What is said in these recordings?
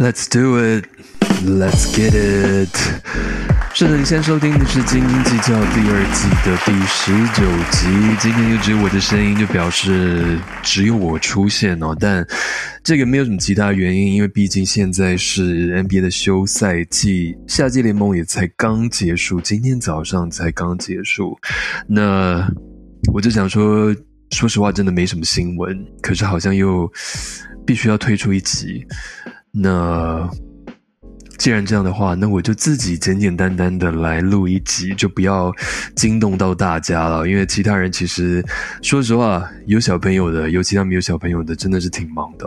Let's do it, let's get it。是的，你现在收听的是《斤斤计较》第二季的第十九集。今天就只有我的声音，就表示只有我出现哦。但这个没有什么其他原因，因为毕竟现在是 NBA 的休赛季，夏季联盟也才刚结束，今天早上才刚结束。那我就想说，说实话，真的没什么新闻，可是好像又必须要推出一集。那既然这样的话，那我就自己简简单单的来录一集，就不要惊动到大家了。因为其他人其实，说实话，有小朋友的，尤其他们有小朋友的，真的是挺忙的。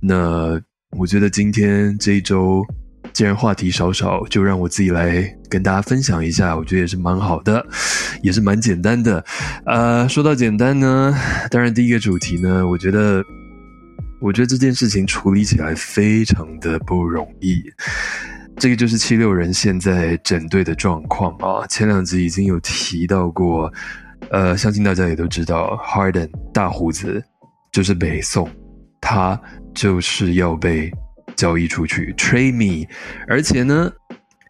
那我觉得今天这一周，既然话题少少，就让我自己来跟大家分享一下，我觉得也是蛮好的，也是蛮简单的。呃，说到简单呢，当然第一个主题呢，我觉得。我觉得这件事情处理起来非常的不容易，这个就是七六人现在整队的状况啊。前两集已经有提到过，呃，相信大家也都知道，Harden 大胡子就是北宋，他就是要被交易出去，Trade me，而且呢。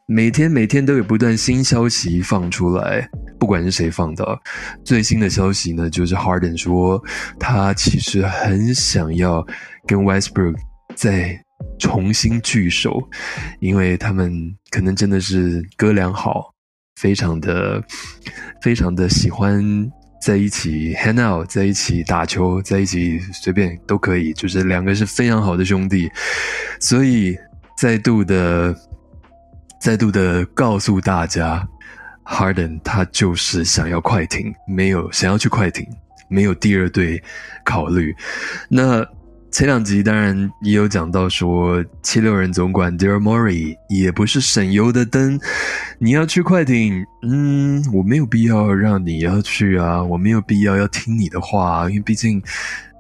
每天每天都有不断新消息放出来，不管是谁放的，最新的消息呢，就是 Harden 说他其实很想要跟 Westbrook 再重新聚首，因为他们可能真的是哥俩好，非常的非常的喜欢在一起 hang out，在一起打球，在一起随便都可以，就是两个是非常好的兄弟，所以再度的。再度的告诉大家，Harden 他就是想要快艇，没有想要去快艇，没有第二队考虑。那前两集当然也有讲到说，七六人总管 Dear Mori 也不是省油的灯。你要去快艇，嗯，我没有必要让你要去啊，我没有必要要听你的话，因为毕竟。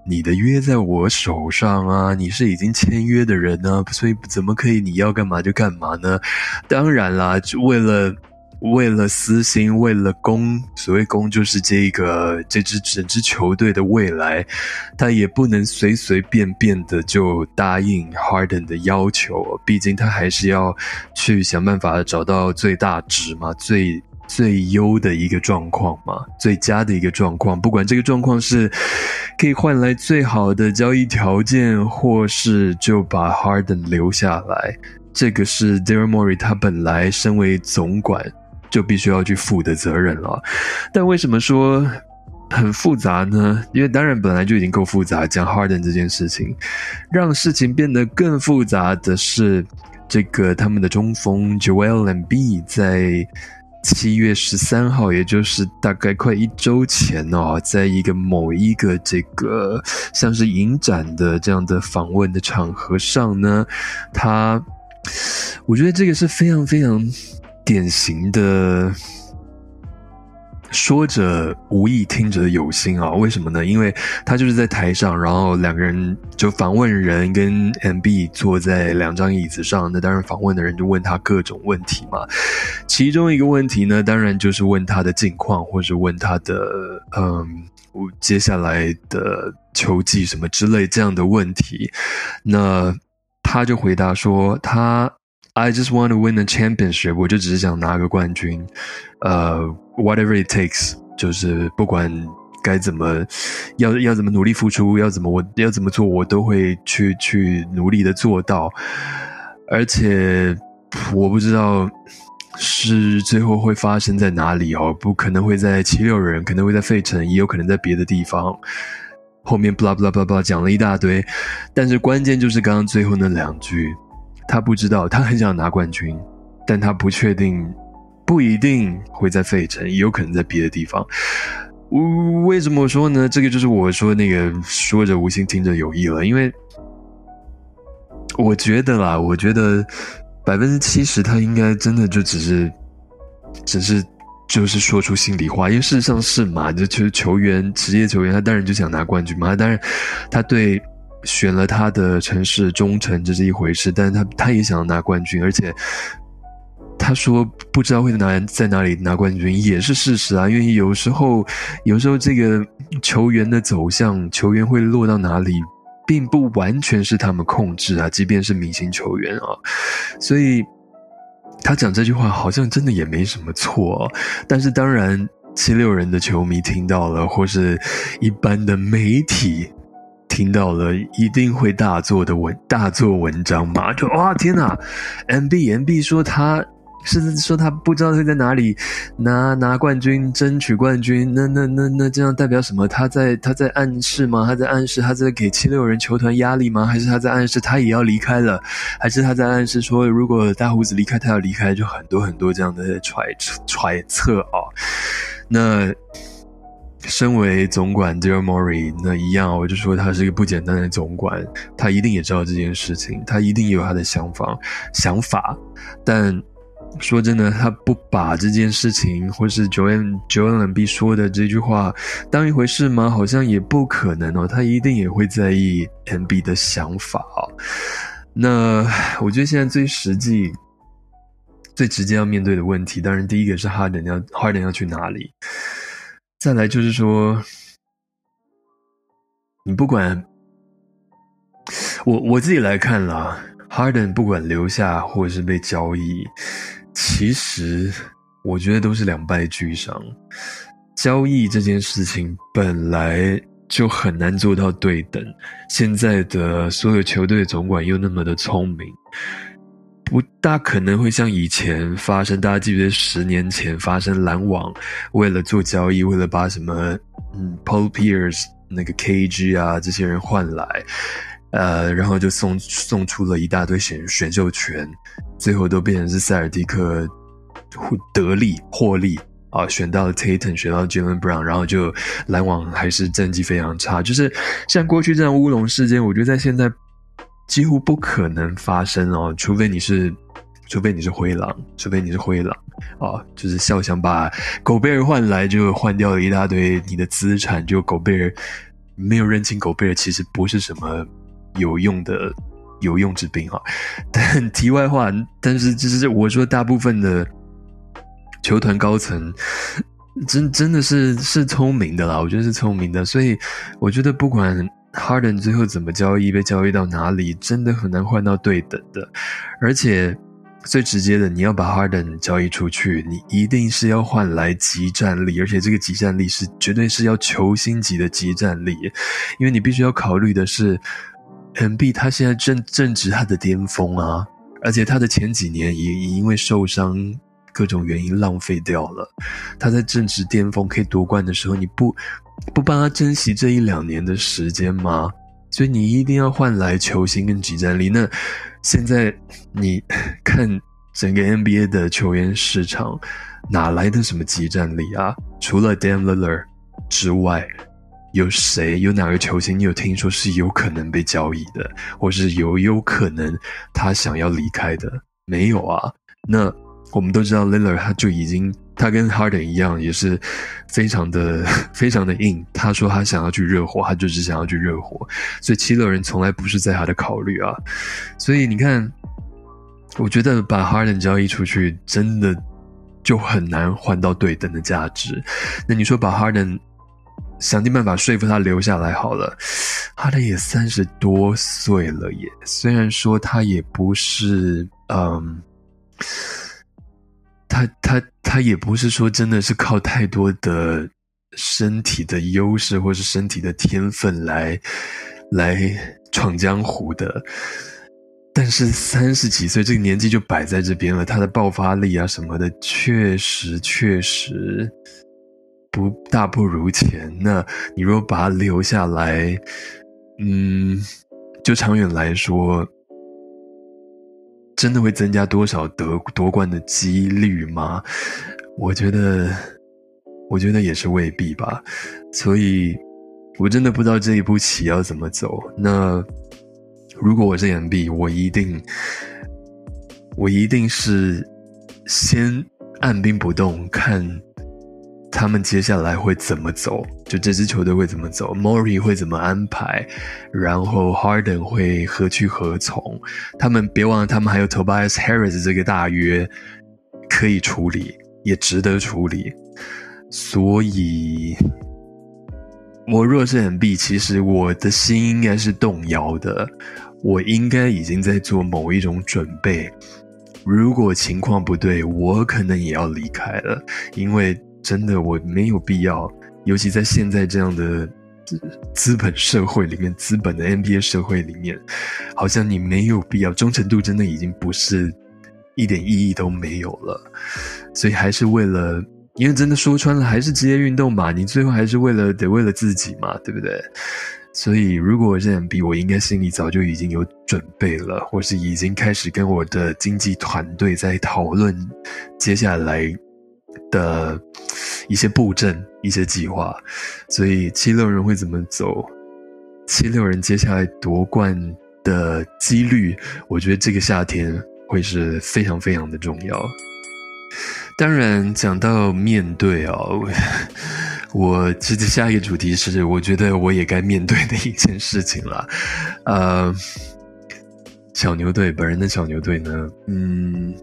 你的约在我手上啊，你是已经签约的人呢，所以怎么可以你要干嘛就干嘛呢？当然啦，为了为了私心，为了公，所谓公就是这个这支整支球队的未来，他也不能随随便便的就答应 Harden 的要求，毕竟他还是要去想办法找到最大值嘛，最。最优的一个状况嘛，最佳的一个状况，不管这个状况是可以换来最好的交易条件，或是就把 Harden 留下来，这个是 Daryl Morey 他本来身为总管就必须要去负的责任了。但为什么说很复杂呢？因为当然本来就已经够复杂，讲 Harden 这件事情，让事情变得更复杂的是，这个他们的中锋 Joel and B 在。七月十三号，也就是大概快一周前哦，在一个某一个这个像是影展的这样的访问的场合上呢，他，我觉得这个是非常非常典型的。说者无意，听者有心啊！为什么呢？因为他就是在台上，然后两个人就访问人跟 M B 坐在两张椅子上。那当然，访问的人就问他各种问题嘛。其中一个问题呢，当然就是问他的近况，或者问他的嗯，接下来的球技什么之类这样的问题。那他就回答说他。I just want to win a championship，我就只是想拿个冠军，呃，whatever it takes，就是不管该怎么，要要怎么努力付出，要怎么我要怎么做，我都会去去努力的做到。而且我不知道是最后会发生在哪里哦，不可能会在七六人，可能会在费城，也有可能在别的地方。后面 blah blah blah blah 讲了一大堆，但是关键就是刚刚最后那两句。他不知道，他很想拿冠军，但他不确定，不一定会在费城，也有可能在别的地方。为什么说呢？这个就是我说那个说着无心，听着有意了。因为我觉得啦，我觉得百分之七十他应该真的就只是，只是就是说出心里话。因为事实上是嘛，就其实球员，职业球员，他当然就想拿冠军嘛。当然，他对。选了他的城市忠诚，这是一回事，但是他他也想要拿冠军，而且他说不知道会拿在哪里拿冠军也是事实啊，因为有时候有时候这个球员的走向，球员会落到哪里，并不完全是他们控制啊，即便是明星球员啊，所以他讲这句话好像真的也没什么错。但是当然，七六人的球迷听到了，或是一般的媒体听到了，一定会大做的文大做文章嘛，就哇天哪，M B M B 说他。是说他不知道会在哪里拿拿冠军，争取冠军。那那那那这样代表什么？他在他在暗示吗？他在暗示他在给七六人球团压力吗？还是他在暗示他也要离开了？还是他在暗示说，如果大胡子离开，他要离开？就很多很多这样的揣揣测啊。那身为总管 d a r Morey，那一样，我就说他是一个不简单的总管，他一定也知道这件事情，他一定有他的想法想法，但。说真的，他不把这件事情，或是 Joan Joan B 说的这句话当一回事吗？好像也不可能哦。他一定也会在意 M B 的想法哦。那我觉得现在最实际、最直接要面对的问题，当然第一个是 Harden 要坏人要去哪里，再来就是说，你不管我我自己来看啦，Harden 不管留下或者是被交易。其实，我觉得都是两败俱伤。交易这件事情本来就很难做到对等。现在的所有球队总管又那么的聪明，不大可能会像以前发生。大家记不得十年前发生篮网为了做交易，为了把什么嗯 Paul Pierce 那个 KG 啊这些人换来。呃，然后就送送出了一大堆选选秀权，最后都变成是塞尔蒂克得利获利啊，选到了 Tatum，选到 Jalen Brown，然后就篮网还是战绩非常差，就是像过去这样乌龙事件，我觉得在现在几乎不可能发生哦，除非你是，除非你是灰狼，除非你是灰狼啊，就是笑想把狗贝尔换来，就换掉了一大堆你的资产，就狗贝尔没有认清狗贝尔其实不是什么。有用的有用之兵哈，但题外话，但是就是我说，大部分的球团高层真真的是是聪明的啦，我觉得是聪明的，所以我觉得不管 Harden 最后怎么交易，被交易到哪里，真的很难换到对等的，而且最直接的，你要把 Harden 交易出去，你一定是要换来集战力，而且这个集战力是绝对是要球星级的集战力，因为你必须要考虑的是。M B 他现在正正值他的巅峰啊，而且他的前几年也也因为受伤各种原因浪费掉了。他在正值巅峰可以夺冠的时候，你不不帮他珍惜这一两年的时间吗？所以你一定要换来球星跟集战力。那现在你 看整个 N B A 的球员市场，哪来的什么集战力啊？除了 Dam Lillard 之外。有谁有哪个球星？你有听说是有可能被交易的，或是有有可能他想要离开的？没有啊。那我们都知道 l i l l a r 他就已经，他跟 Harden 一样，也是非常的 非常的硬。他说他想要去热火，他就只想要去热火。所以七六人从来不是在他的考虑啊。所以你看，我觉得把 Harden 交易出去，真的就很难换到对等的价值。那你说把 Harden？想尽办法说服他留下来好了。哈登也三十多岁了，也虽然说他也不是，嗯，他他他也不是说真的是靠太多的身体的优势或是身体的天分来来闯江湖的。但是三十几岁这个年纪就摆在这边了，他的爆发力啊什么的，确实确实。不大不如前，那你如果把他留下来，嗯，就长远来说，真的会增加多少得夺冠的几率吗？我觉得，我觉得也是未必吧。所以，我真的不知道这一步棋要怎么走。那如果我是 M B，我一定，我一定是先按兵不动看。他们接下来会怎么走？就这支球队会怎么走？Mori 会怎么安排？然后 Harden 会何去何从？他们别忘了，他们还有 Tobias Harris 这个大约可以处理，也值得处理。所以，我若是很 B，其实我的心应该是动摇的，我应该已经在做某一种准备。如果情况不对，我可能也要离开了，因为真的我没有必要，尤其在现在这样的资本社会里面，资本的 NBA 社会里面，好像你没有必要，忠诚度真的已经不是一点意义都没有了，所以还是为了。因为真的说穿了，还是职业运动嘛，你最后还是为了得为了自己嘛，对不对？所以如果我这样比，我应该心里早就已经有准备了，或是已经开始跟我的经纪团队在讨论接下来的一些布阵、一些计划。所以七六人会怎么走？七六人接下来夺冠的几率，我觉得这个夏天会是非常非常的重要。当然，讲到面对哦，我其实下一个主题是，我觉得我也该面对的一件事情了。呃，小牛队本人的小牛队呢，嗯，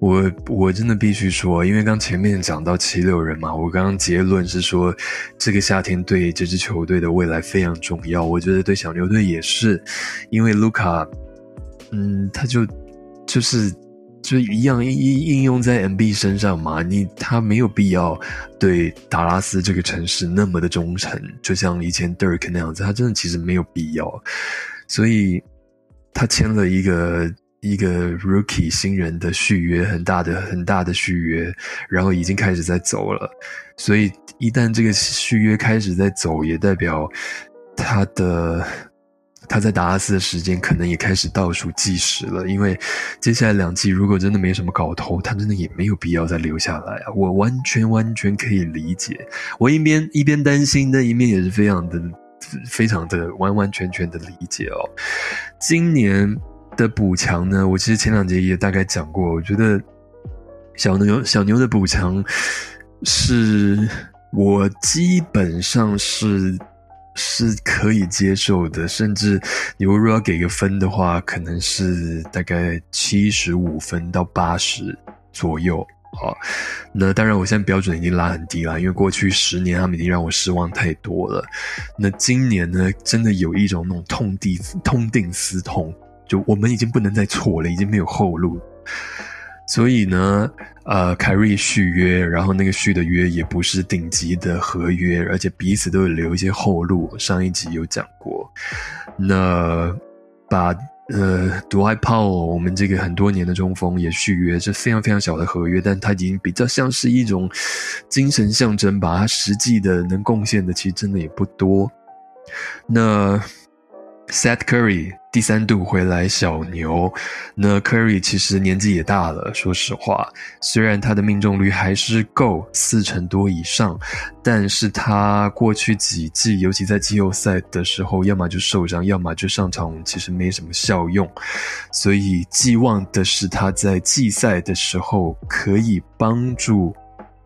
我我真的必须说，因为刚前面讲到七六人嘛，我刚刚结论是说，这个夏天对这支球队的未来非常重要。我觉得对小牛队也是，因为卢卡，嗯，他就就是。就一样应应用在 MB 身上嘛？你他没有必要对达拉斯这个城市那么的忠诚，就像以前 Dirk 那样子，他真的其实没有必要。所以他签了一个一个 Rookie 新人的续约，很大的很大的续约，然后已经开始在走了。所以一旦这个续约开始在走，也代表他的。他在达拉斯的时间可能也开始倒数计时了，因为接下来两季如果真的没什么搞头，他真的也没有必要再留下来啊！我完全完全可以理解，我一边一边担心，但一面也是非常的、非常的完完全全的理解哦。今年的补强呢，我其实前两节也大概讲过，我觉得小牛小牛的补强是我基本上是。是可以接受的，甚至你如果要给个分的话，可能是大概七十五分到八十左右。好，那当然我现在标准已经拉很低了，因为过去十年他们已经让我失望太多了。那今年呢，真的有一种那种痛定痛定思痛，就我们已经不能再错了，已经没有后路。所以呢，呃，凯瑞续约，然后那个续的约也不是顶级的合约，而且彼此都有留一些后路。上一集有讲过，那把呃独爱炮我们这个很多年的中锋也续约，是非常非常小的合约，但他已经比较像是一种精神象征吧。他实际的能贡献的其实真的也不多。那。Seth Curry 第三度回来小牛，那 Curry 其实年纪也大了。说实话，虽然他的命中率还是够四成多以上，但是他过去几季，尤其在季后赛的时候，要么就受伤，要么就上场，其实没什么效用。所以寄望的是他在季赛的时候可以帮助。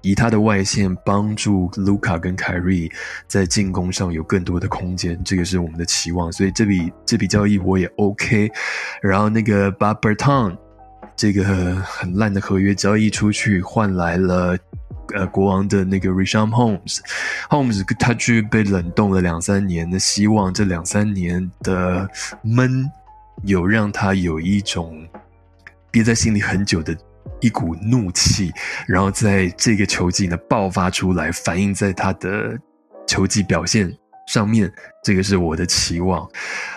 以他的外线帮助卢卡跟凯瑞在进攻上有更多的空间，这个是我们的期望。所以这笔这笔交易我也 OK。然后那个把 Berton 这个很烂的合约交易出去，换来了呃国王的那个 Risham Holmes。Holmes 他去被冷冻了两三年，那希望这两三年的闷有让他有一种憋在心里很久的。一股怒气，然后在这个球季呢爆发出来，反映在他的球季表现上面。这个是我的期望。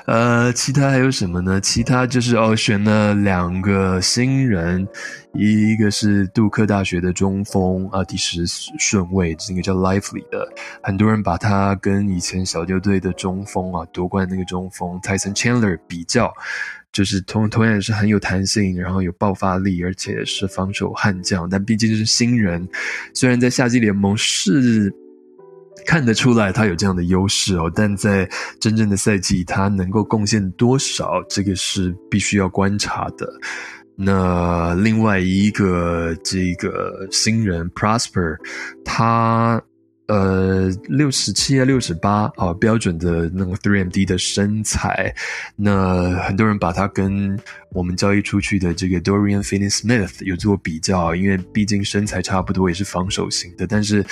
呃，其他还有什么呢？其他就是哦，选了两个新人，一个是杜克大学的中锋啊，第十顺位，这个叫 Lively 的，很多人把他跟以前小牛队的中锋啊夺冠那个中锋 Tyson Chandler 比较。就是同同样也是很有弹性，然后有爆发力，而且是防守悍将。但毕竟是新人，虽然在夏季联盟是看得出来他有这样的优势哦，但在真正的赛季，他能够贡献多少，这个是必须要观察的。那另外一个这个新人 Prosper，他。呃，六十七啊，六十八啊，标准的那个 three M D 的身材，那很多人把它跟我们交易出去的这个 Dorian Finney-Smith 有做比较，因为毕竟身材差不多，也是防守型的。但是，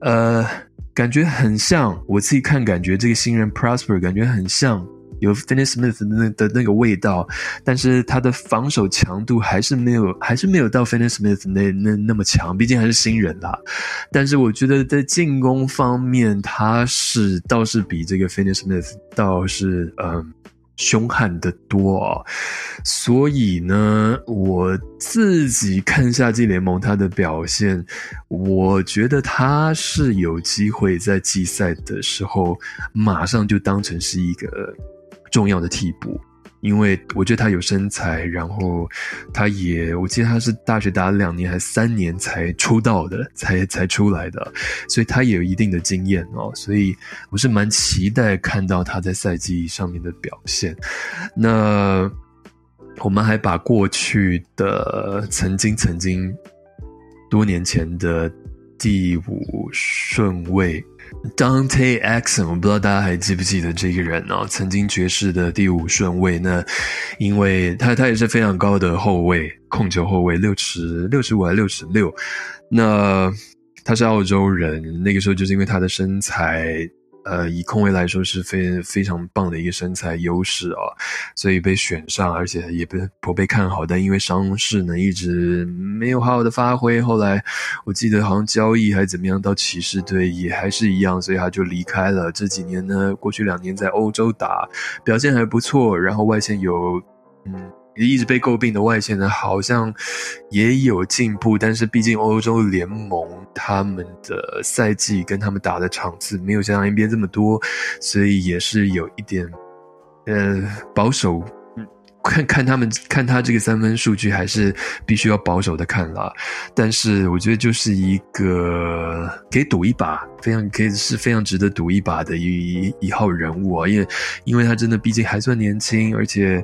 呃，感觉很像我自己看，感觉这个新人 Prosper 感觉很像有 Finney Smith 的那的那个味道，但是他的防守强度还是没有，还是没有到 Finney Smith 那那那么强，毕竟还是新人啦。但是我觉得在进攻方面，他是倒是比这个 Finney Smith 倒是嗯。凶悍的多哦，所以呢，我自己看夏季联盟他的表现，我觉得他是有机会在季赛的时候马上就当成是一个重要的替补。因为我觉得他有身材，然后他也，我记得他是大学打了两年还是三年才出道的，才才出来的，所以他也有一定的经验哦，所以我是蛮期待看到他在赛季上面的表现。那我们还把过去的曾经曾经多年前的第五顺位。Dante Exum，我不知道大家还记不记得这个人哦，曾经爵士的第五顺位。那因为他他也是非常高的后卫，控球后卫，六尺六十五还六尺六。那他是澳洲人，那个时候就是因为他的身材。呃，以控卫来说是非非常棒的一个身材优势啊，所以被选上，而且也被颇被看好。但因为伤势呢，一直没有好好的发挥。后来我记得好像交易还是怎么样，到骑士队也还是一样，所以他就离开了。这几年呢，过去两年在欧洲打表现还不错，然后外线有嗯。一直被诟病的外线呢，好像也有进步，但是毕竟欧洲联盟他们的赛季跟他们打的场次没有像 NBA 这么多，所以也是有一点呃保守。看看他们看他这个三分数据，还是必须要保守的看了。但是我觉得就是一个可以赌一把，非常可以是非常值得赌一把的一一号人物啊！因为因为他真的毕竟还算年轻，而且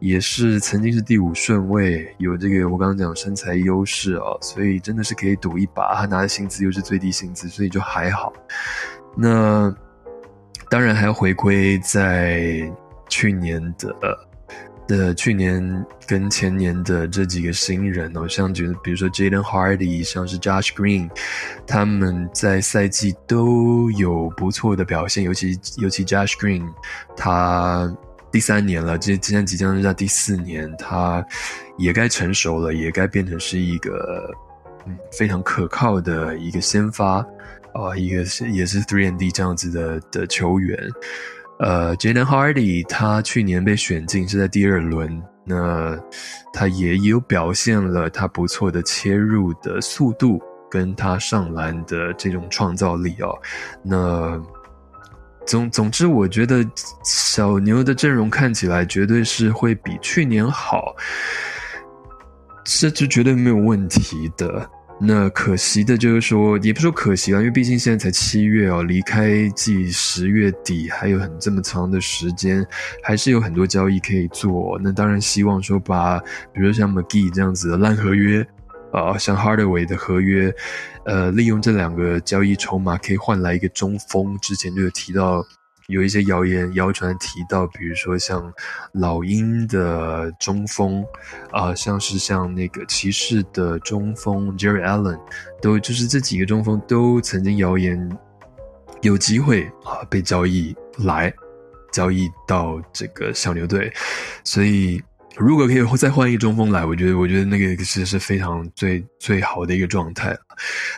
也是曾经是第五顺位，有这个我刚刚讲身材优势啊，所以真的是可以赌一把。他拿的薪资又是最低薪资，所以就还好。那当然还要回归在去年的。的去年跟前年的这几个新人哦，像就比如说 Jaden Hardy，像是 Josh Green，他们在赛季都有不错的表现，尤其尤其 Josh Green，他第三年了，这今天即将是在第四年，他也该成熟了，也该变成是一个非常可靠的一个先发啊，一个是也是 Three and D 这样子的的球员。呃，Jaden Hardy 他去年被选进是在第二轮，那他也有表现了他不错的切入的速度，跟他上篮的这种创造力哦。那总总之，我觉得小牛的阵容看起来绝对是会比去年好，这就绝对没有问题的。那可惜的就是说，也不说可惜啊，因为毕竟现在才七月哦，离开季十月底还有很这么长的时间，还是有很多交易可以做。那当然希望说把，比如像 McGee 这样子的烂合约，啊，像 Hardaway 的合约，呃，利用这两个交易筹码可以换来一个中锋。之前就有提到。有一些谣言谣传提到，比如说像老鹰的中锋，啊，像是像那个骑士的中锋 Jerry Allen，都就是这几个中锋都曾经谣言有机会啊被交易来交易到这个小牛队，所以如果可以再换一个中锋来，我觉得我觉得那个其实是非常最最好的一个状态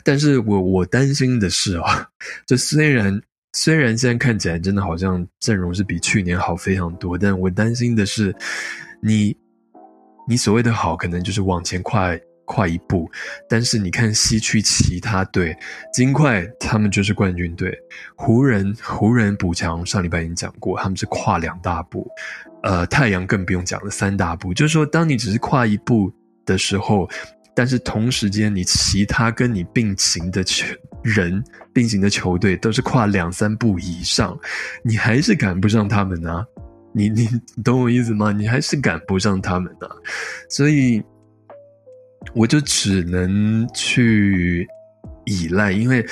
但是我我担心的是啊，这虽然。虽然现在看起来真的好像阵容是比去年好非常多，但我担心的是，你，你所谓的好，可能就是往前跨跨一步。但是你看西区其他队，金块他们就是冠军队，湖人湖人补强上礼拜已经讲过，他们是跨两大步，呃，太阳更不用讲了，三大步。就是说，当你只是跨一步的时候。但是同时间，你其他跟你并行的球人、并行的球队都是跨两三步以上，你还是赶不上他们呢？你你懂我意思吗？你还是赶不上他们呢？所以我就只能去依赖，因为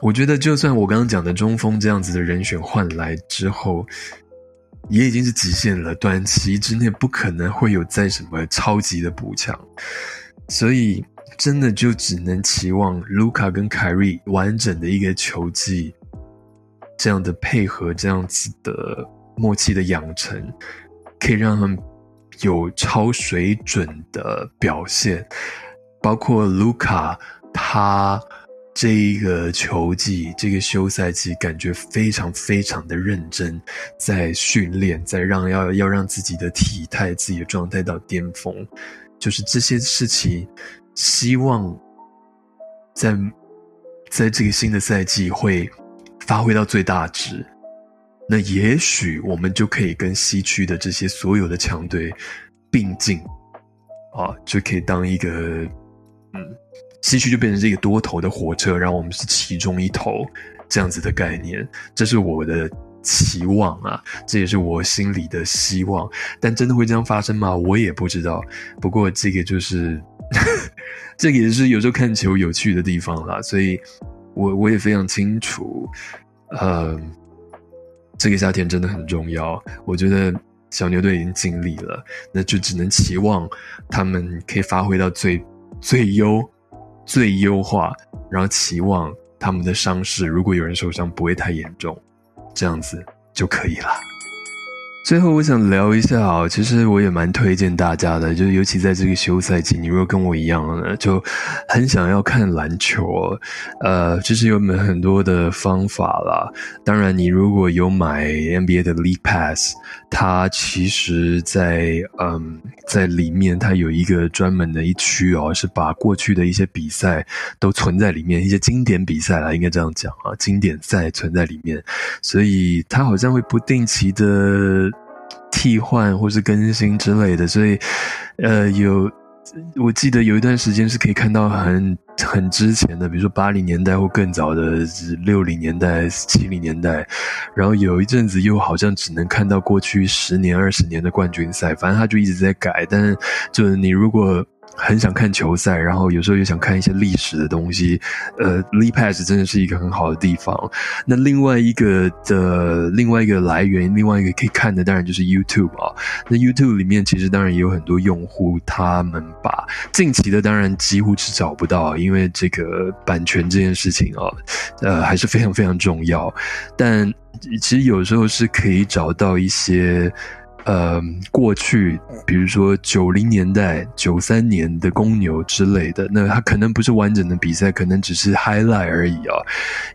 我觉得，就算我刚刚讲的中锋这样子的人选换来之后。也已经是极限了，短期之内不可能会有再什么超级的补强，所以真的就只能期望卢卡跟凯瑞完整的一个球技，这样的配合，这样子的默契的养成，可以让他们有超水准的表现，包括卢卡他。这一个球季，这个休赛季，感觉非常非常的认真，在训练，在让要要让自己的体态、自己的状态到巅峰，就是这些事情，希望在在这个新的赛季会发挥到最大值。那也许我们就可以跟西区的这些所有的强队并进，啊，就可以当一个嗯。西区就变成这个多头的火车，然后我们是其中一头，这样子的概念，这是我的期望啊，这也是我心里的希望。但真的会这样发生吗？我也不知道。不过这个就是，这个也是有时候看球有趣的地方啦。所以，我我也非常清楚，呃，这个夏天真的很重要。我觉得小牛队已经尽力了，那就只能期望他们可以发挥到最最优。最优化，然后期望他们的伤势，如果有人受伤不会太严重，这样子就可以了。最后，我想聊一下啊，其实我也蛮推荐大家的，就是尤其在这个休赛季，你如果跟我一样呢，就很想要看篮球，呃，其实有很多的方法啦。当然，你如果有买 NBA 的 LEAPASS，它其实，在嗯，在里面它有一个专门的一区哦，是把过去的一些比赛都存在里面，一些经典比赛啦，应该这样讲啊，经典赛存在里面，所以它好像会不定期的。替换或是更新之类的，所以，呃，有，我记得有一段时间是可以看到很很之前的，比如说八零年代或更早的六零年代、七零年代，然后有一阵子又好像只能看到过去十年、二十年的冠军赛，反正他就一直在改，但是就是你如果。很想看球赛，然后有时候又想看一些历史的东西。呃，Lee Pass 真的是一个很好的地方。那另外一个的另外一个来源，另外一个可以看的，当然就是 YouTube 啊。那 YouTube 里面其实当然也有很多用户，他们把近期的当然几乎是找不到，因为这个版权这件事情啊，呃，还是非常非常重要。但其实有时候是可以找到一些。呃，过去比如说九零年代、九三年的公牛之类的，那它可能不是完整的比赛，可能只是 highlight 而已啊。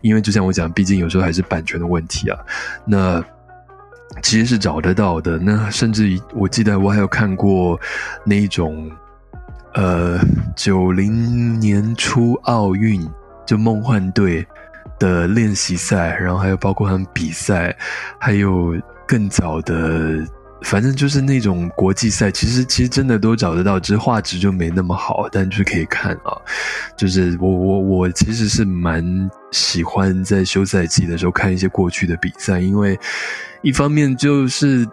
因为就像我讲，毕竟有时候还是版权的问题啊。那其实是找得到的。那甚至我记得我还有看过那一种，呃，九零年初奥运就梦幻队的练习赛，然后还有包括他们比赛，还有更早的。反正就是那种国际赛，其实其实真的都找得到，只是画质就没那么好，但就是可以看啊。就是我我我其实是蛮喜欢在休赛季的时候看一些过去的比赛，因为一方面就是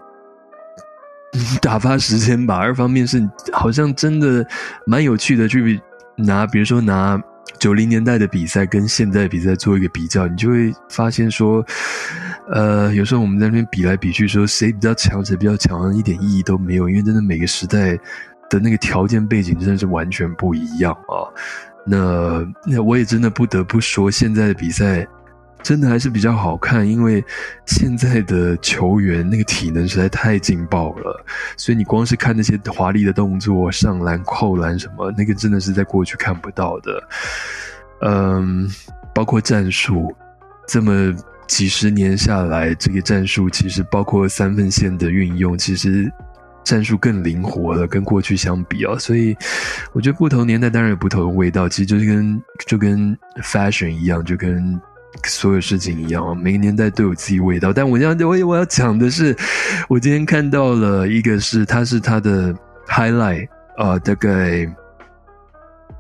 打发时间吧，二方面是好像真的蛮有趣的，去拿比如说拿。九零年代的比赛跟现在比赛做一个比较，你就会发现说，呃，有时候我们在那边比来比去，说谁比较强，谁比较强，一点意义都没有，因为真的每个时代的那个条件背景真的是完全不一样啊。那那我也真的不得不说，现在的比赛。真的还是比较好看，因为现在的球员那个体能实在太劲爆了，所以你光是看那些华丽的动作、上篮、扣篮什么，那个真的是在过去看不到的。嗯，包括战术，这么几十年下来，这个战术其实包括三分线的运用，其实战术更灵活了，跟过去相比啊。所以我觉得不同年代当然有不同的味道，其实就是跟就跟 fashion 一样，就跟。所有事情一样每个年代都有自己味道。但我要我我要讲的是，我今天看到了一个是，它是它的 highlight 啊，大概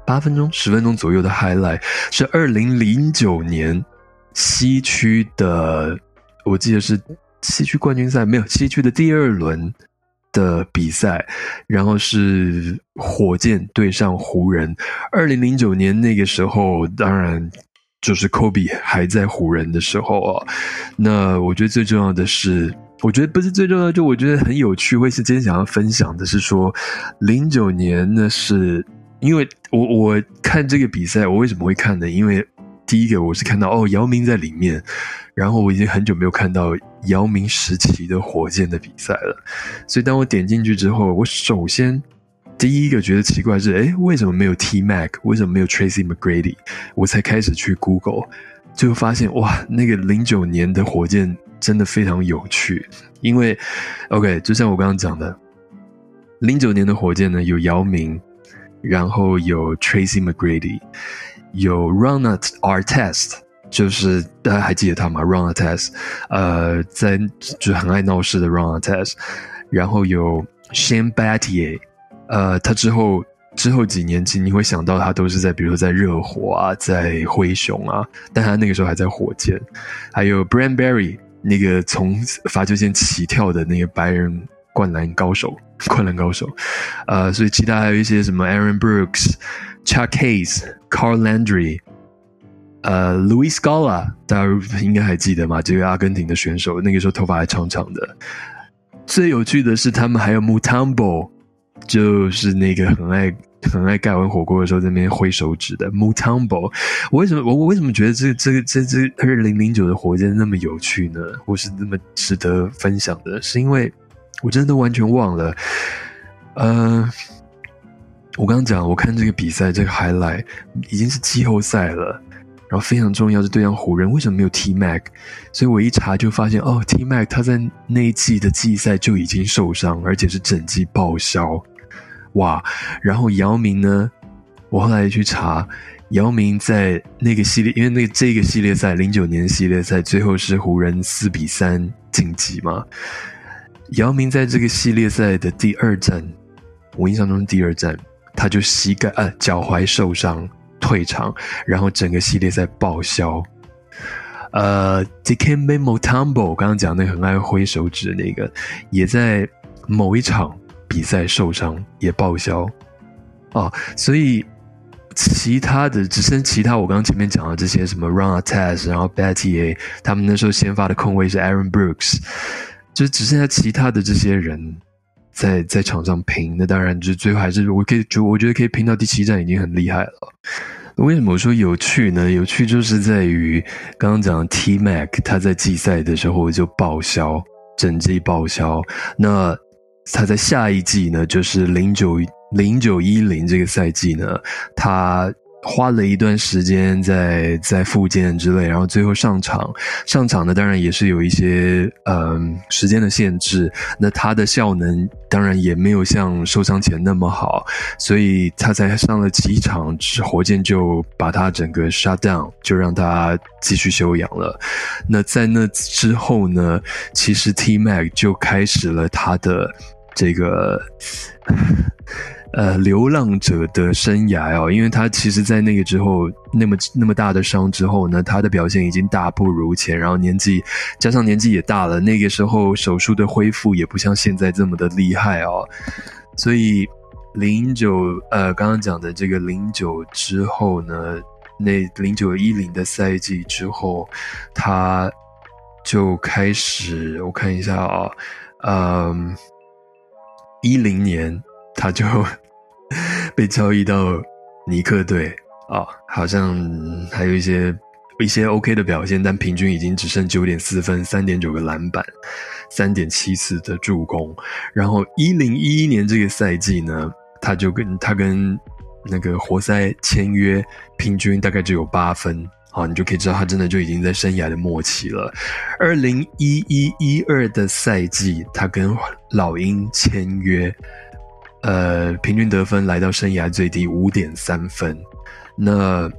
八分钟、十分钟左右的 highlight，是二零零九年西区的，我记得是西区冠军赛，没有西区的第二轮的比赛，然后是火箭对上湖人。二零零九年那个时候，当然。就是科比还在湖人的时候啊，那我觉得最重要的是，我觉得不是最重要，就我觉得很有趣，会是今天想要分享的是说，零九年那是因为我我看这个比赛，我为什么会看呢？因为第一个我是看到哦，姚明在里面，然后我已经很久没有看到姚明时期的火箭的比赛了，所以当我点进去之后，我首先第一个觉得奇怪是，哎，为什么没有 T Mac？为什么没有 Tracy McGrady？我才开始去 Google，就发现哇，那个零九年的火箭真的非常有趣，因为 OK，就像我刚刚讲的，零九年的火箭呢有姚明，然后有 Tracy McGrady。有 Ron Artest，就是大家还记得他吗？Ron Artest，呃，在就很爱闹事的 Ron Artest，然后有 Shane Battier，呃，他之后之后几年其实你会想到他都是在比如说在热火啊，在灰熊啊，但他那个时候还在火箭，还有 bran berry 那个从罚球线起跳的那个白人灌篮高手，灌篮高手，呃，所以其他还有一些什么 Aaron Brooks。Chuck Hayes、Carl Landry、呃，Louis Scala，大家应该还记得吗？这个阿根廷的选手，那个时候头发还长长的。最有趣的是，他们还有 Mutombo，就是那个很爱很爱盖完火锅的时候在那边挥手指的 Mutombo。我为什么我我为什么觉得这这个这这二零零九的火箭那么有趣呢？或是那么值得分享的？是因为我真的完全忘了，呃。我刚讲，我看这个比赛，这个 highlight 已经是季后赛了，然后非常重要是对上湖人，为什么没有 T Mac？所以我一查就发现，哦，T Mac 他在那一季的季赛就已经受伤，而且是整季报销，哇！然后姚明呢，我后来去查，姚明在那个系列，因为那个这个系列赛零九年系列赛最后是湖人四比三晋级嘛，姚明在这个系列赛的第二战，我印象中第二战。他就膝盖呃脚踝受伤退场，然后整个系列赛报销。呃，Dikembe Mutombo 刚刚讲那个很爱挥手指的那个，也在某一场比赛受伤也报销。哦，所以其他的只剩其他我刚刚前面讲的这些什么 Ron a Test，然后 Betty A，他们那时候先发的控卫是 Aaron Brooks，就只剩下其他的这些人。在在场上拼，那当然就最后还是我可以就我觉得可以拼到第七站已经很厉害了。为什么我说有趣呢？有趣就是在于刚刚讲 T Mac 他在季赛的时候就报销，整季报销。那他在下一季呢，就是零九零九一零这个赛季呢，他。花了一段时间在在复健之类，然后最后上场上场呢，当然也是有一些嗯时间的限制。那他的效能当然也没有像受伤前那么好，所以他才上了几场，火箭就把他整个 shut down，就让他继续休养了。那在那之后呢，其实 T Mac 就开始了他的这个。呃，流浪者的生涯哦，因为他其实，在那个之后，那么那么大的伤之后呢，他的表现已经大不如前，然后年纪加上年纪也大了，那个时候手术的恢复也不像现在这么的厉害哦，所以零九呃，刚刚讲的这个零九之后呢，那零九一零的赛季之后，他就开始我看一下啊，嗯，一零年他就。被交易到尼克队啊，好像还有一些一些 OK 的表现，但平均已经只剩九点四分、三点九个篮板、三点七次的助攻。然后一零一一年这个赛季呢，他就跟他跟那个活塞签约，平均大概只有八分啊，你就可以知道他真的就已经在生涯的末期了。二零一一一二的赛季，他跟老鹰签约。呃，平均得分来到生涯最低五点三分。那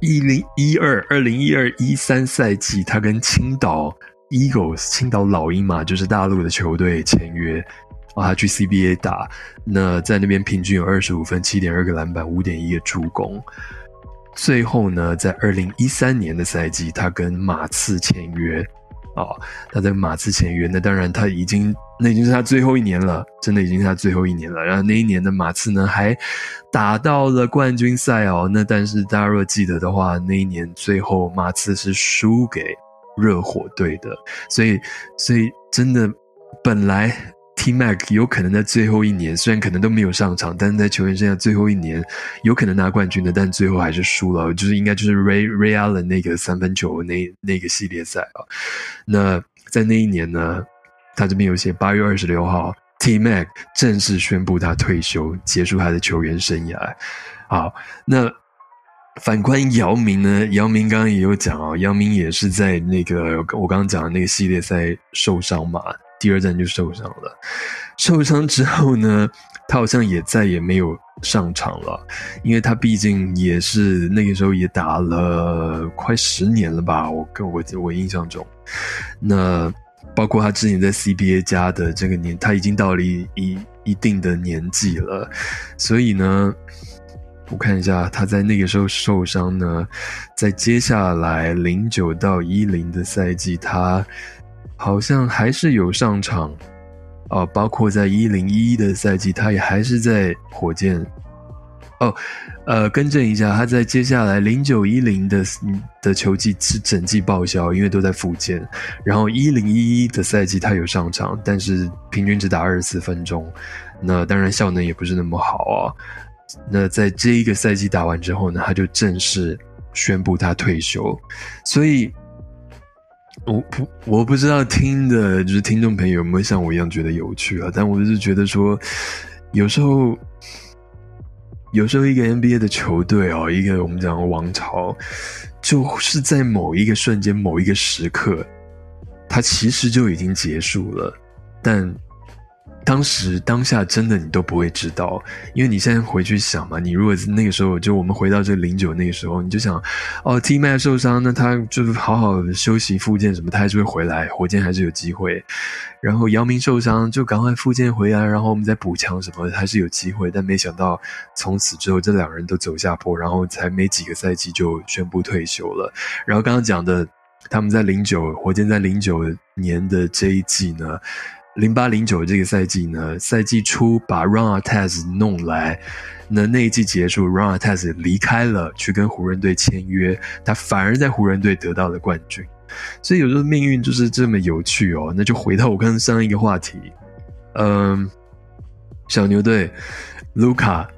一零一二二零一二一三赛季，他跟青岛 Eagles 青岛老鹰嘛，就是大陆的球队签约，啊，他去 CBA 打。那在那边平均有二十五分、七点二个篮板、五点一个助攻。最后呢，在二零一三年的赛季，他跟马刺签约。哦，他在马刺签约，那当然他已经那已经是他最后一年了，真的已经是他最后一年了。然后那一年的马刺呢，还打到了冠军赛哦。那但是大家若记得的话，那一年最后马刺是输给热火队的，所以所以真的本来。T Mac 有可能在最后一年，虽然可能都没有上场，但是在球员生涯最后一年有可能拿冠军的，但最后还是输了，就是应该就是 Ray Ray Allen 那个三分球那那个系列赛啊。那在那一年呢，他这边有写八月二十六号，T Mac 正式宣布他退休，结束他的球员生涯。好，那。反观姚明呢？姚明刚刚也有讲哦，姚明也是在那个我刚刚讲的那个系列赛受伤嘛，第二站就受伤了。受伤之后呢，他好像也再也没有上场了，因为他毕竟也是那个时候也打了快十年了吧，我跟我我印象中，那包括他之前在 CBA 加的这个年，他已经到了一一定的年纪了，所以呢。我看一下，他在那个时候受伤呢，在接下来零九到一零的赛季，他好像还是有上场，哦，包括在一零一一的赛季，他也还是在火箭。哦，呃，更正一下，他在接下来零九一零的的球季是整季报销，因为都在复健。然后一零一一的赛季他有上场，但是平均只打二十四分钟，那当然效能也不是那么好啊。那在这一个赛季打完之后呢，他就正式宣布他退休。所以，我不我不知道听的就是听众朋友有没有像我一样觉得有趣啊？但我就是觉得说，有时候，有时候一个 NBA 的球队哦，一个我们讲王朝，就是在某一个瞬间、某一个时刻，它其实就已经结束了，但。当时当下真的你都不会知道，因为你现在回去想嘛，你如果那个时候就我们回到这零九那个时候，你就想，哦，T m a 受伤，那他就是好好休息复健什么，他还是会回来，火箭还是有机会。然后姚明受伤，就赶快复健回来，然后我们再补强什么，还是有机会。但没想到从此之后，这两人都走下坡，然后才没几个赛季就宣布退休了。然后刚刚讲的，他们在零九火箭在零九年的这一季呢。零八零九这个赛季呢，赛季初把 Ron Artest 弄来，那那一季结束，Ron Artest 离开了，去跟湖人队签约，他反而在湖人队得到了冠军。所以有时候命运就是这么有趣哦。那就回到我刚刚上一个话题，嗯，小牛队，卢卡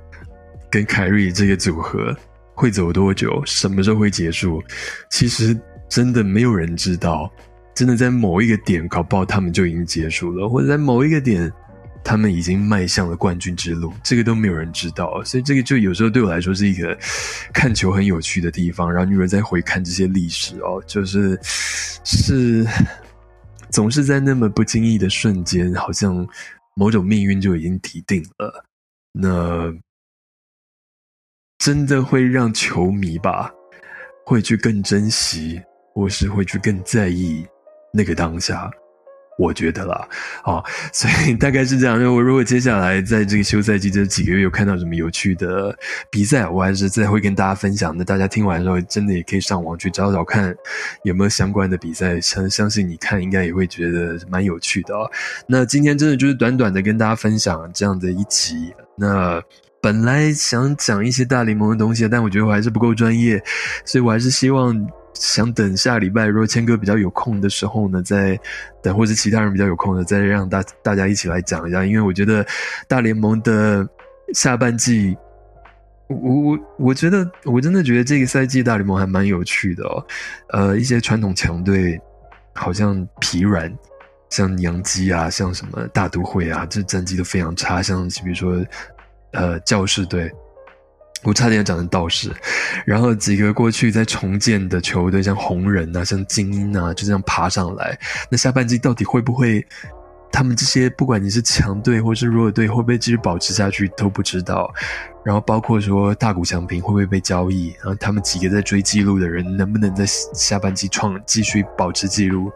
跟凯瑞这个组合会走多久？什么时候会结束？其实真的没有人知道。真的在某一个点搞不好他们就已经结束了，或者在某一个点，他们已经迈向了冠军之路，这个都没有人知道。所以这个就有时候对我来说是一个看球很有趣的地方。然后女人再回看这些历史哦，就是是总是在那么不经意的瞬间，好像某种命运就已经提定了。那真的会让球迷吧，会去更珍惜，或是会去更在意。那个当下，我觉得啦，啊，所以大概是这样。我如果接下来在这个休赛季这几个月有看到什么有趣的比赛，我还是再会跟大家分享。那大家听完之后，真的也可以上网去找找看有没有相关的比赛。相相信你看，应该也会觉得蛮有趣的哦。那今天真的就是短短的跟大家分享这样的一集。那本来想讲一些大联盟的东西，但我觉得我还是不够专业，所以我还是希望。想等下礼拜，如果谦哥比较有空的时候呢，再等，或者其他人比较有空的，再让大大家一起来讲一下。因为我觉得大联盟的下半季，我我我觉得我真的觉得这个赛季大联盟还蛮有趣的哦。呃，一些传统强队好像疲软，像洋基啊，像什么大都会啊，这战绩都非常差。像比如说，呃，教士队。我差点要讲成道士，然后几个过去在重建的球队，像红人啊，像精英啊，就这样爬上来。那下半季到底会不会？他们这些不管你是强队或是弱队，会不会继续保持下去都不知道。然后包括说大谷翔平会不会被交易？然后他们几个在追记录的人，能不能在下半季创继续保持记录？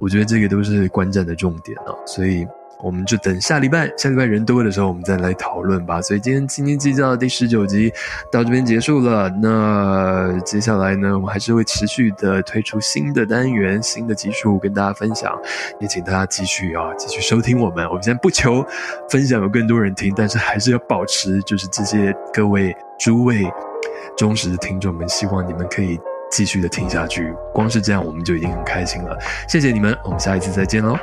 我觉得这个都是观战的重点啊，所以。我们就等下礼拜，下礼拜人多的时候，我们再来讨论吧。所以今天斤斤计较的第十九集到这边结束了。那接下来呢，我们还是会持续的推出新的单元、新的技术跟大家分享，也请大家继续啊，继续收听我们。我们现在不求分享有更多人听，但是还是要保持就是这些各位诸位忠实的听众们，希望你们可以继续的听下去。光是这样，我们就已经很开心了。谢谢你们，我们下一次再见喽。